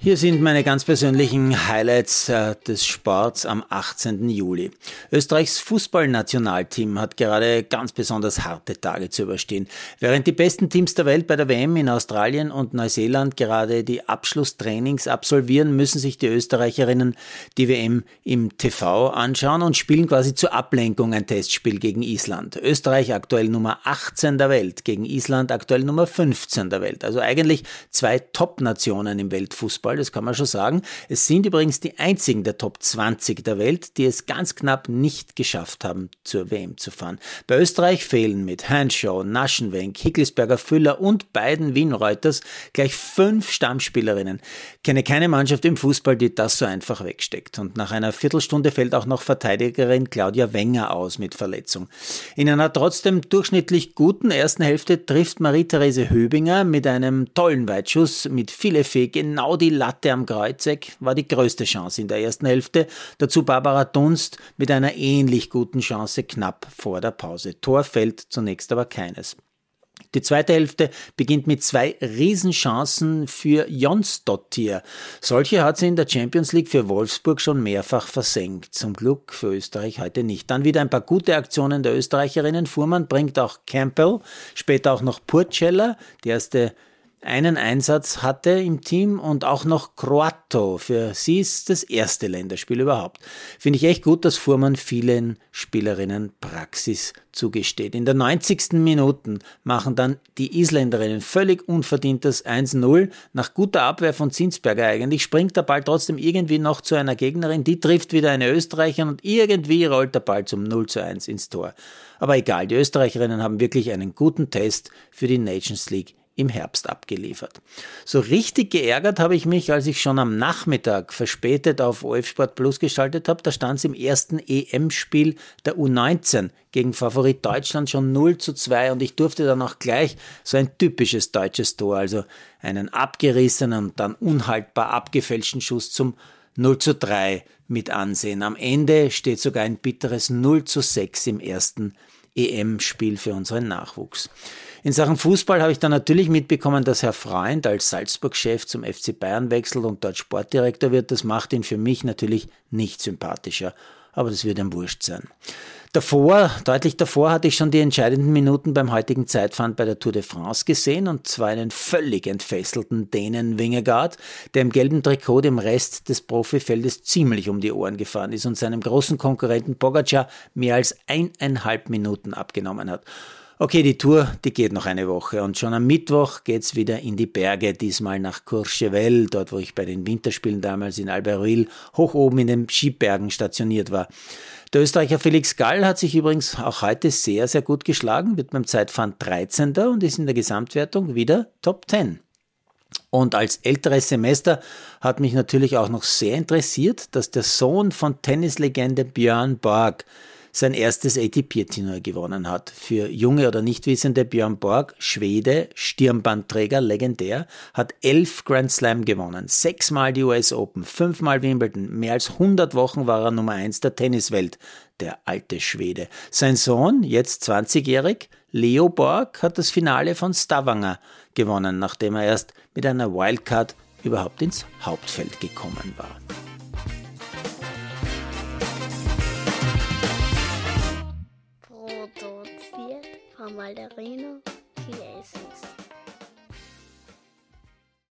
Hier sind meine ganz persönlichen Highlights äh, des Sports am 18. Juli. Österreichs Fußballnationalteam hat gerade ganz besonders harte Tage zu überstehen. Während die besten Teams der Welt bei der WM in Australien und Neuseeland gerade die Abschlusstrainings absolvieren, müssen sich die Österreicherinnen die WM im TV anschauen und spielen quasi zur Ablenkung ein Testspiel gegen Island. Österreich aktuell Nummer 18 der Welt, gegen Island aktuell Nummer 15 der Welt. Also eigentlich zwei Top-Nationen im Weltfußball. Fußball, das kann man schon sagen. Es sind übrigens die einzigen der Top 20 der Welt, die es ganz knapp nicht geschafft haben, zur WM zu fahren. Bei Österreich fehlen mit Hanshaw, Naschenwenk, Hickelsberger Füller und beiden Wienreuters gleich fünf Stammspielerinnen. Kenne keine Mannschaft im Fußball, die das so einfach wegsteckt. Und nach einer Viertelstunde fällt auch noch Verteidigerin Claudia Wenger aus mit Verletzung. In einer trotzdem durchschnittlich guten ersten Hälfte trifft Marie-Therese Höbinger mit einem tollen Weitschuss mit viel Effekt genau die Latte am Kreuzeck war die größte Chance in der ersten Hälfte. Dazu Barbara Dunst mit einer ähnlich guten Chance knapp vor der Pause. Tor fällt zunächst aber keines. Die zweite Hälfte beginnt mit zwei Riesenchancen für Jonsdottir. Solche hat sie in der Champions League für Wolfsburg schon mehrfach versenkt. Zum Glück für Österreich heute nicht. Dann wieder ein paar gute Aktionen der Österreicherinnen. Fuhrmann bringt auch Campbell, später auch noch Purcella, die erste einen Einsatz hatte im Team und auch noch Croato. Für sie ist das erste Länderspiel überhaupt. Finde ich echt gut, dass Fuhrmann vielen Spielerinnen Praxis zugesteht. In der 90. Minuten machen dann die Isländerinnen völlig unverdient das 1-0. Nach guter Abwehr von Zinsberger eigentlich springt der Ball trotzdem irgendwie noch zu einer Gegnerin. Die trifft wieder eine Österreicherin und irgendwie rollt der Ball zum 0 1 ins Tor. Aber egal, die Österreicherinnen haben wirklich einen guten Test für die Nations League im Herbst abgeliefert. So richtig geärgert habe ich mich, als ich schon am Nachmittag verspätet auf OF Sport Plus geschaltet habe. Da stand es im ersten EM-Spiel der U19 gegen Favorit Deutschland schon 0 zu 2 und ich durfte dann auch gleich so ein typisches deutsches Tor, also einen abgerissenen und dann unhaltbar abgefälschten Schuss zum 0 zu 3 mit ansehen. Am Ende steht sogar ein bitteres 0 zu 6 im ersten EM-Spiel für unseren Nachwuchs. In Sachen Fußball habe ich dann natürlich mitbekommen, dass Herr Freund als Salzburg-Chef zum FC Bayern wechselt und dort Sportdirektor wird. Das macht ihn für mich natürlich nicht sympathischer. Aber das wird ihm wurscht sein. Davor, deutlich davor, hatte ich schon die entscheidenden Minuten beim heutigen Zeitfahren bei der Tour de France gesehen und zwar einen völlig entfesselten Dänen Wingegaard, der im gelben Trikot dem Rest des Profifeldes ziemlich um die Ohren gefahren ist und seinem großen Konkurrenten Pogacar mehr als eineinhalb Minuten abgenommen hat. Okay, die Tour, die geht noch eine Woche und schon am Mittwoch geht's wieder in die Berge, diesmal nach Courchevel, dort wo ich bei den Winterspielen damals in Albertville hoch oben in den Skibergen stationiert war. Der Österreicher Felix Gall hat sich übrigens auch heute sehr, sehr gut geschlagen, wird beim Zeitfahren 13. und ist in der Gesamtwertung wieder Top 10. Und als älteres Semester hat mich natürlich auch noch sehr interessiert, dass der Sohn von Tennislegende Björn Borg sein erstes ATP-Turnier gewonnen hat. Für junge oder Nichtwissende Björn Borg, Schwede, Stirnbandträger, legendär, hat elf Grand Slam gewonnen, sechsmal die US Open, fünfmal Wimbledon, mehr als 100 Wochen war er Nummer eins der Tenniswelt, der alte Schwede. Sein Sohn, jetzt 20-jährig, Leo Borg, hat das Finale von Stavanger gewonnen, nachdem er erst mit einer Wildcard überhaupt ins Hauptfeld gekommen war. Malderino Chiesens.